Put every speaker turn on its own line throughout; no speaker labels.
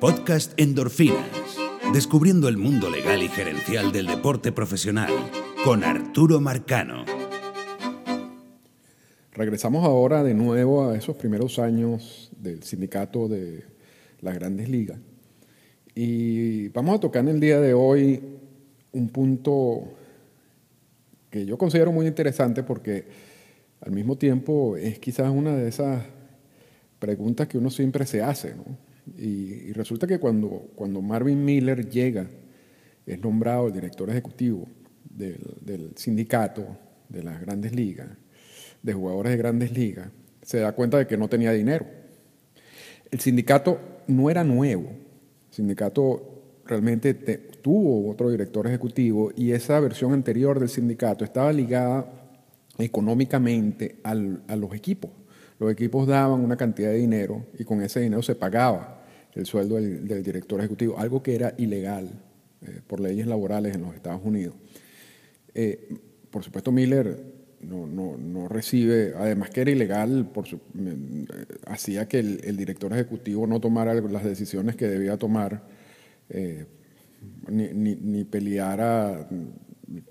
Podcast Endorfinas. Descubriendo el mundo legal y gerencial del deporte profesional con Arturo Marcano.
Regresamos ahora de nuevo a esos primeros años del sindicato de las grandes ligas. Y vamos a tocar en el día de hoy un punto que yo considero muy interesante porque al mismo tiempo es quizás una de esas preguntas que uno siempre se hace. ¿no? Y, resulta que cuando, cuando Marvin Miller llega, es nombrado el director ejecutivo del, del sindicato de las grandes ligas, de jugadores de grandes ligas, se da cuenta de que no tenía dinero. El sindicato no era nuevo, el sindicato realmente tuvo otro director ejecutivo y esa versión anterior del sindicato estaba ligada económicamente a los equipos. Los equipos daban una cantidad de dinero y con ese dinero se pagaba el sueldo del, director ejecutivo, algo que era ilegal eh, por leyes laborales en los Estados Unidos. Eh, por supuesto, Miller no, recibe, además que era ilegal, por su, hacía que el, director ejecutivo no tomara las decisiones que debía tomar, eh, ni, peleara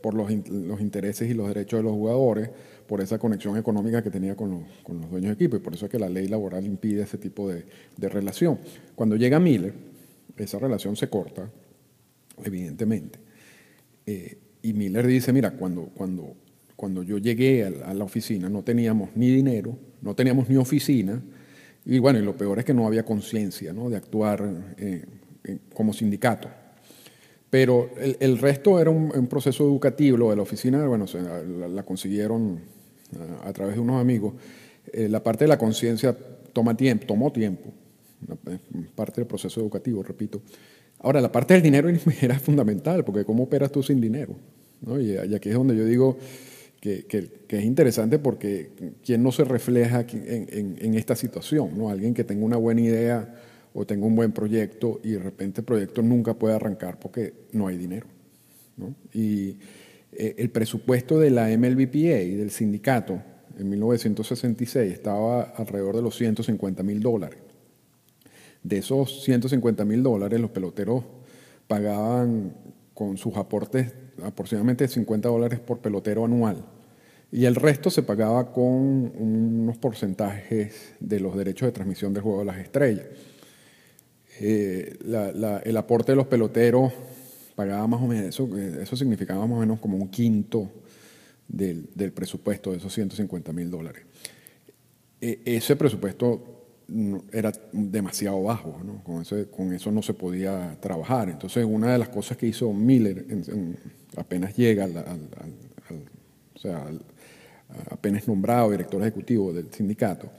por los, los, intereses y los derechos de los jugadores, por esa conexión económica que tenía con los, con los dueños de equipo, y por eso es que la ley laboral impide ese tipo de, de relación. Cuando llega Miller, esa relación se corta, evidentemente. Eh, y Miller dice, mira, cuando, cuando cuando yo llegué a la oficina no teníamos ni dinero, no teníamos ni oficina, y bueno, y lo peor es que no había conciencia ¿no? de actuar eh, como sindicato. Pero el, resto era un, proceso educativo, de la oficina, bueno, la, consiguieron a, través de unos amigos. Eh, la parte de la conciencia toma tiempo, tomó tiempo, parte del proceso educativo, repito. Ahora, la parte del dinero era fundamental, porque ¿cómo operas tú sin dinero? ¿No? Y, y aquí es donde yo digo, que, es interesante porque quién no se refleja en, esta situación, ¿no? Alguien que tenga una buena idea o tenga un buen proyecto y de repente el proyecto nunca puede arrancar porque no hay dinero. Y eh, el presupuesto de la MLBPA y del sindicato en 1966 estaba alrededor de los 150 mil dólares. De esos 150 mil dólares, los peloteros pagaban con sus aportes aproximadamente 50 dólares por pelotero anual. Y el resto se pagaba con unos porcentajes de los derechos de transmisión del Juego de las Estrellas. Eh, el aporte de los peloteros pagaba más o menos, eso, eso significaba más o menos como un quinto del, presupuesto de esos 150 mil dólares. E, ese presupuesto era demasiado bajo, con, con, eso no se podía trabajar. Entonces, una de las cosas que hizo Miller apenas llega, al, o sea, apenas nombrado director ejecutivo del sindicato,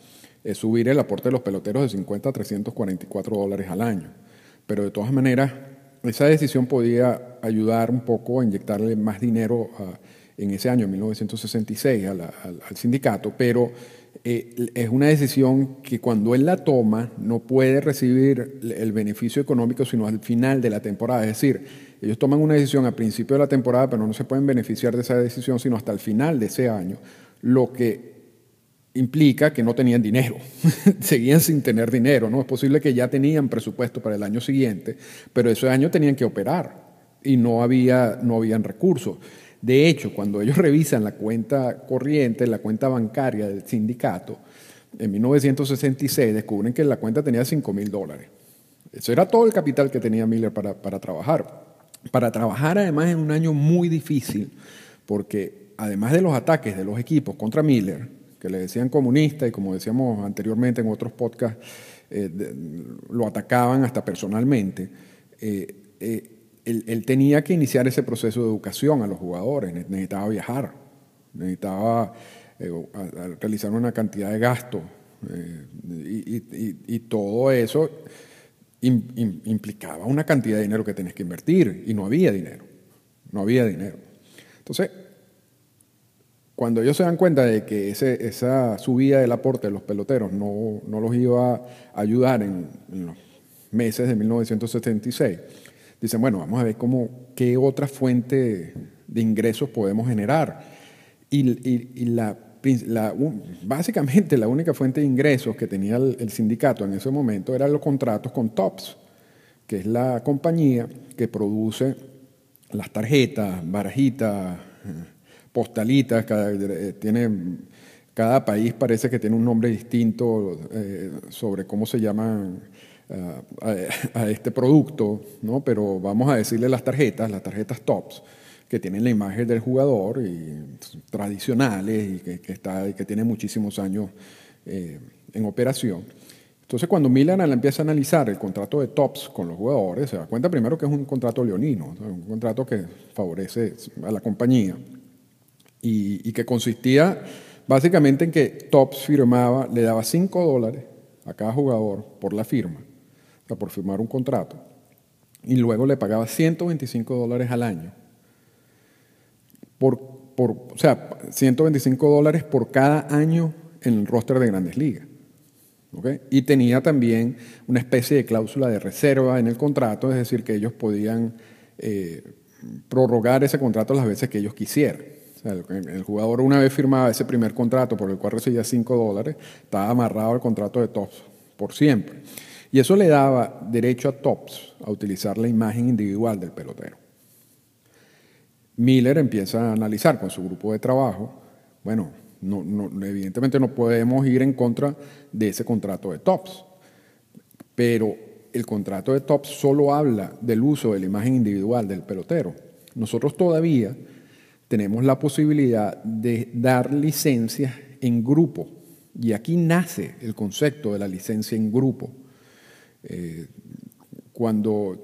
es subir el aporte de los peloteros de 50 a 344 dólares al año. Pero de todas maneras, esa decisión podía ayudar un poco a inyectarle más dinero en ese año, 1966, al sindicato, pero eh, es una decisión que cuando él la toma no puede recibir el beneficio económico sino al final de la temporada. Es decir, ellos toman una decisión a principio de la temporada, pero no se pueden beneficiar de esa decisión sino hasta el final de ese año, lo que implica que no tenían dinero, seguían sin tener dinero, ¿no? Es posible que ya tenían presupuesto para el año siguiente, pero ese año tenían que operar y no, había, no habían recursos. De hecho, cuando ellos revisan la cuenta corriente, la cuenta bancaria del sindicato, en 1966 descubren que la cuenta tenía 5 mil dólares. Eso era todo el capital que tenía Miller para, para trabajar. Para trabajar además en un año muy difícil, porque además de los ataques de los equipos contra Miller, que le decían comunista y como decíamos anteriormente en otros podcasts, eh, lo atacaban hasta personalmente, eh, eh, él, tenía que iniciar ese proceso de educación a los jugadores, necesitaba viajar, necesitaba realizar una cantidad de gastos y, todo eso implicaba una cantidad de dinero que tenías que invertir y no había dinero, no había dinero. Entonces, cuando ellos se dan cuenta de que esa subida del aporte de los peloteros no, los iba a ayudar en, los meses de 1976, dicen, bueno, vamos a ver cómo, qué otra fuente de ingresos podemos generar. Y, la, básicamente la única fuente de ingresos que tenía el, sindicato en ese momento eran los contratos con TOPS. que es la compañía que produce las tarjetas, barajitas, postalitas, cada, eh, tiene, cada país parece que tiene un nombre distinto eh, sobre cómo se llaman eh, a, este producto, ¿no? pero vamos a decirle las tarjetas, las tarjetas TOPS, que tienen la imagen del jugador y tradicionales y que, que, está, que tiene muchísimos años en operación. Entonces, cuando Milan empieza a analizar el contrato de Tops con los jugadores, se da cuenta primero que es un contrato leonino, un contrato que favorece a la compañía y, que consistía básicamente en que Tops firmaba, le daba 5 dólares a cada jugador por la firma, o sea, por firmar un contrato, y luego le pagaba 125 dólares al año. Por, por, o sea, 125 dólares por cada año en el roster de grandes ligas. Y tenía también una especie de cláusula de reserva en el contrato, es decir, que ellos podían eh, prorrogar ese contrato las veces que ellos quisieran. El, jugador una vez firmaba ese primer contrato por el cual recibía 5 dólares, estaba amarrado al contrato de Tops por siempre. Y eso le daba derecho a Tops a utilizar la imagen individual del pelotero. Miller empieza a analizar con su grupo de trabajo, bueno, no, evidentemente no podemos ir en contra de ese contrato de TOPS, pero el contrato de TOPS solo habla del uso de la imagen individual del pelotero. Nosotros todavía tenemos la posibilidad de dar licencias en grupo, y aquí nace el concepto de la licencia en grupo. Eh, cuando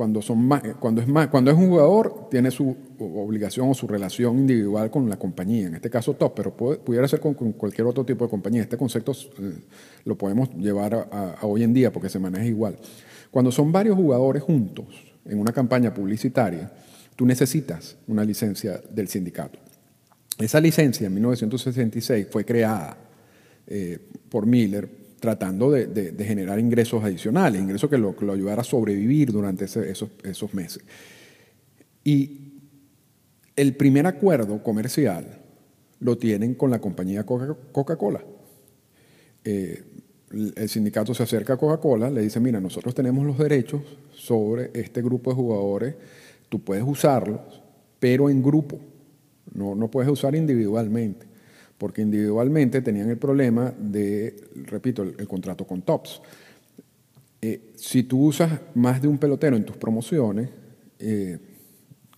cuando, es más, cuando es un jugador, tiene su obligación o su relación individual con la compañía, en este caso top, pero pudiera ser con, cualquier otro tipo de compañía. Este concepto eh, lo podemos llevar a, hoy en día porque se maneja igual. Cuando son varios jugadores juntos en una campaña publicitaria, tú necesitas una licencia del sindicato. Esa licencia en 1966 fue creada eh, por Miller tratando de, generar ingresos adicionales, ingresos que lo, lo ayudara a sobrevivir durante esos, meses. Y el primer acuerdo comercial lo tienen con la compañía Coca-Cola. Eh, el sindicato se acerca a Coca-Cola, le dice, mira, nosotros tenemos los derechos sobre este grupo de jugadores, tú puedes usarlos, pero en grupo, no, no puedes usar individualmente porque individualmente tenían el problema de, repito, el, contrato con Tops. Eh, si tú usas más de un pelotero en tus promociones, eh,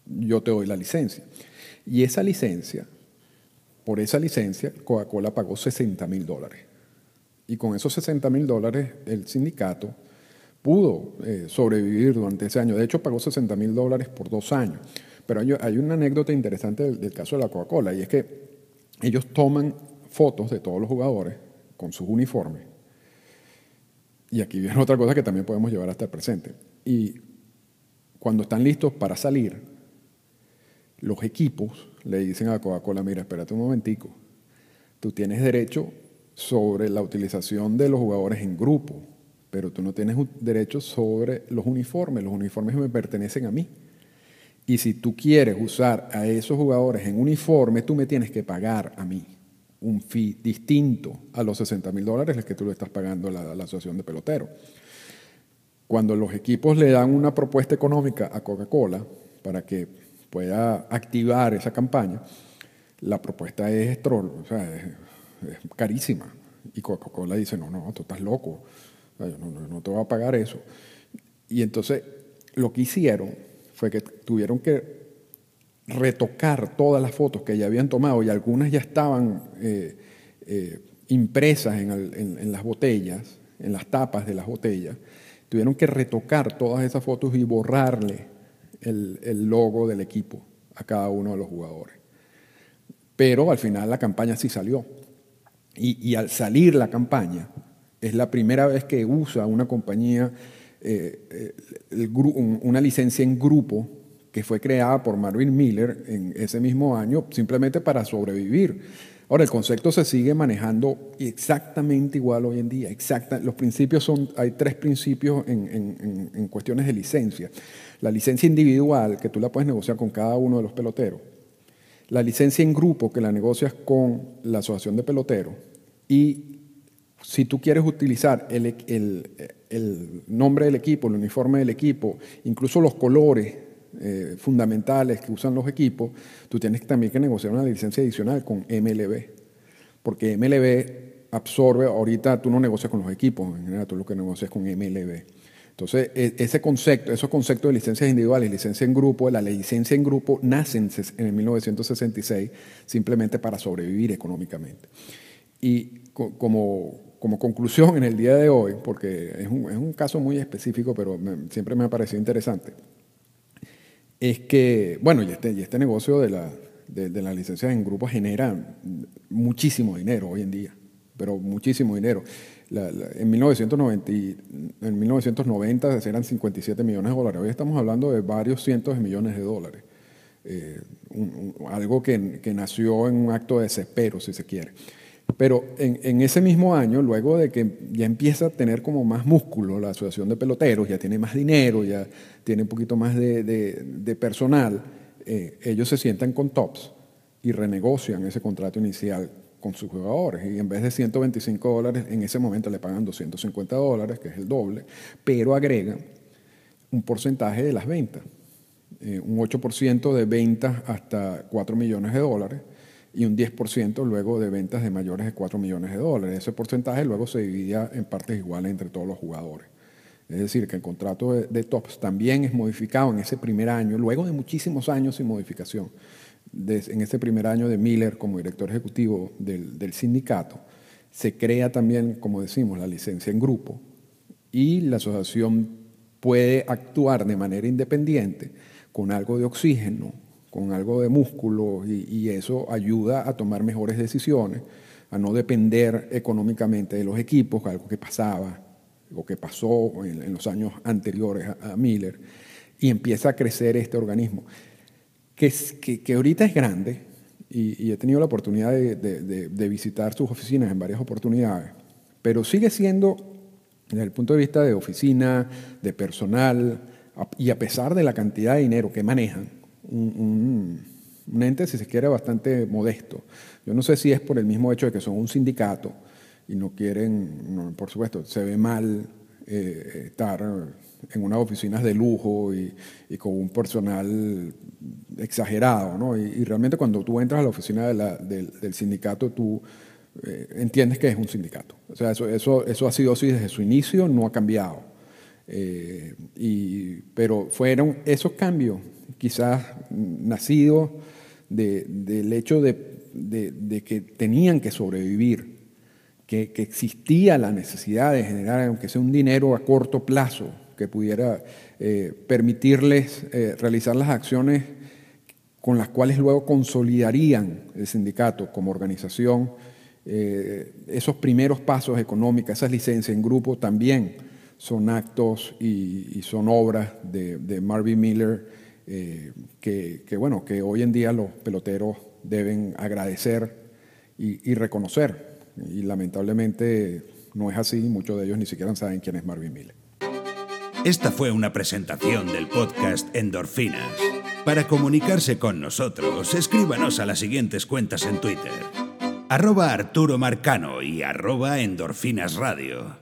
yo te doy la licencia. Y esa licencia, por esa licencia, Coca-Cola pagó 60 mil dólares. Y con esos 60 mil dólares, el sindicato pudo eh, sobrevivir durante ese año. De hecho, pagó 60 mil dólares por dos años. Pero hay, una anécdota interesante del caso de la Coca-Cola, y es que ellos toman fotos de todos los jugadores con sus uniformes. Y aquí viene otra cosa que también podemos llevar hasta el presente. Y cuando están listos para salir, los equipos le dicen a Coca-Cola, mira, espérate un momentico, tú tienes derecho sobre la utilización de los jugadores en grupo, pero tú no tienes derecho sobre los uniformes, los uniformes me pertenecen a mí. Y si tú quieres usar a esos jugadores en uniforme, tú me tienes que pagar a mí un fee distinto a los 60 mil dólares que tú le estás pagando a la, asociación de peloteros. Cuando los equipos le dan una propuesta económica a Coca-Cola para que pueda activar esa campaña, la propuesta es, es, carísima. Y Coca-Cola dice, no, no, tú estás loco, no, te voy a pagar eso. Y entonces lo que hicieron fue que tuvieron que retocar todas las fotos que ya habían tomado y algunas ya estaban eh, eh, impresas en, las botellas, en las tapas de las botellas. Tuvieron que retocar todas esas fotos y borrarle el, logo del equipo a cada uno de los jugadores. Pero al final la campaña sí salió. Y, al salir la campaña, es la primera vez que usa una compañía eh, eh, una licencia en grupo que fue creada por Marvin Miller en ese mismo año simplemente para sobrevivir. Ahora, el concepto se sigue manejando exactamente igual hoy en día. Exacta, los principios son, hay tres principios en, en, cuestiones de licencia. La licencia individual, que tú la puedes negociar con cada uno de los peloteros. La licencia en grupo, que la negocias con la asociación de peloteros. Y si tú quieres utilizar el, el, el, nombre del equipo, el uniforme del equipo, incluso los colores eh, fundamentales que usan los equipos, tú tienes también que negociar una licencia adicional con MLB, porque MLB absorbe, ahorita tú no negocias con los equipos, en general tú lo que negocias con MLB. Entonces, e, ese concepto, esos conceptos de licencias individuales licencia en grupo, la licencia en grupo nacen en 1966 simplemente para sobrevivir económicamente. Y como, como conclusión en el día de hoy, porque es un, es un caso muy específico, pero siempre me ha parecido interesante, es que, bueno, y este, y este negocio de la, de, de la licencia en grupo genera muchísimo dinero hoy en día, pero muchísimo dinero en, 1990, en 1990 eran 57 millones de dólares. Hoy estamos hablando de varios cientos de millones de dólares. Eh, algo que, que, nació en un acto de desespero, si se quiere. Pero en, ese mismo año, luego de que ya empieza a tener como más músculo la asociación de peloteros, ya tiene más dinero, ya tiene un poquito más de personal, eh, ellos se sientan con TOPS y renegocian ese contrato inicial con sus jugadores. Y en vez de 125 dólares, en ese momento le pagan 250 dólares, que es el doble, pero agregan un porcentaje de las ventas. Eh, un 8% de ventas hasta 4 millones de dólares y un 10% luego de ventas de mayores de 4 millones de dólares. Ese porcentaje luego se dividía en partes iguales entre todos los jugadores. Es decir, que el contrato de, de TOPS también es modificado en ese primer año, luego de muchísimos años sin modificación en ese primer año de Miller como director ejecutivo del, sindicato, se crea también, como decimos, la licencia en grupo y la asociación puede actuar de manera independiente con algo de oxígeno, con algo de músculo y, eso ayuda a tomar mejores decisiones, a no depender económicamente de los equipos, algo que pasaba o que pasó en, los años anteriores a Miller, y empieza a crecer este organismo que, que, ahorita es grande y, he tenido la oportunidad de, de, visitar sus oficinas en varias oportunidades, pero sigue siendo, desde el punto de vista de oficina, de personal, y a pesar de la cantidad de dinero que manejan, un, un, ente, si se quiere, bastante modesto. Yo no sé si es por el mismo hecho de que son un sindicato y no quieren, por supuesto, se ve mal eh, estar en unas oficinas de lujo y, con un personal exagerado, ¿no? Y, realmente cuando tú entras a la oficina del, sindicato, tú eh, entiendes que es un sindicato. O sea, eso, eso, eso ha sido así desde su inicio, no ha cambiado. Eh, y, pero fueron esos cambios, quizás nacidos del hecho de, que tenían que sobrevivir, que, que existía la necesidad de generar, aunque sea un dinero a corto plazo, que pudiera eh, permitirles eh, realizar las acciones con las cuales luego consolidarían el sindicato como organización. Eh, esos primeros pasos económicos, esas licencias en grupo también son actos y, son obras de, Marvin Miller que, bueno, que hoy en día los peloteros deben agradecer y, y reconocer. Y lamentablemente no es así, muchos de ellos ni siquiera saben quién es Marvin Miller.
Esta fue una presentación del podcast Endorfinas. Para comunicarse con nosotros, escríbanos a las siguientes cuentas en Twitter. Arroba Arturo Marcano y arroba Endorfinas Radio.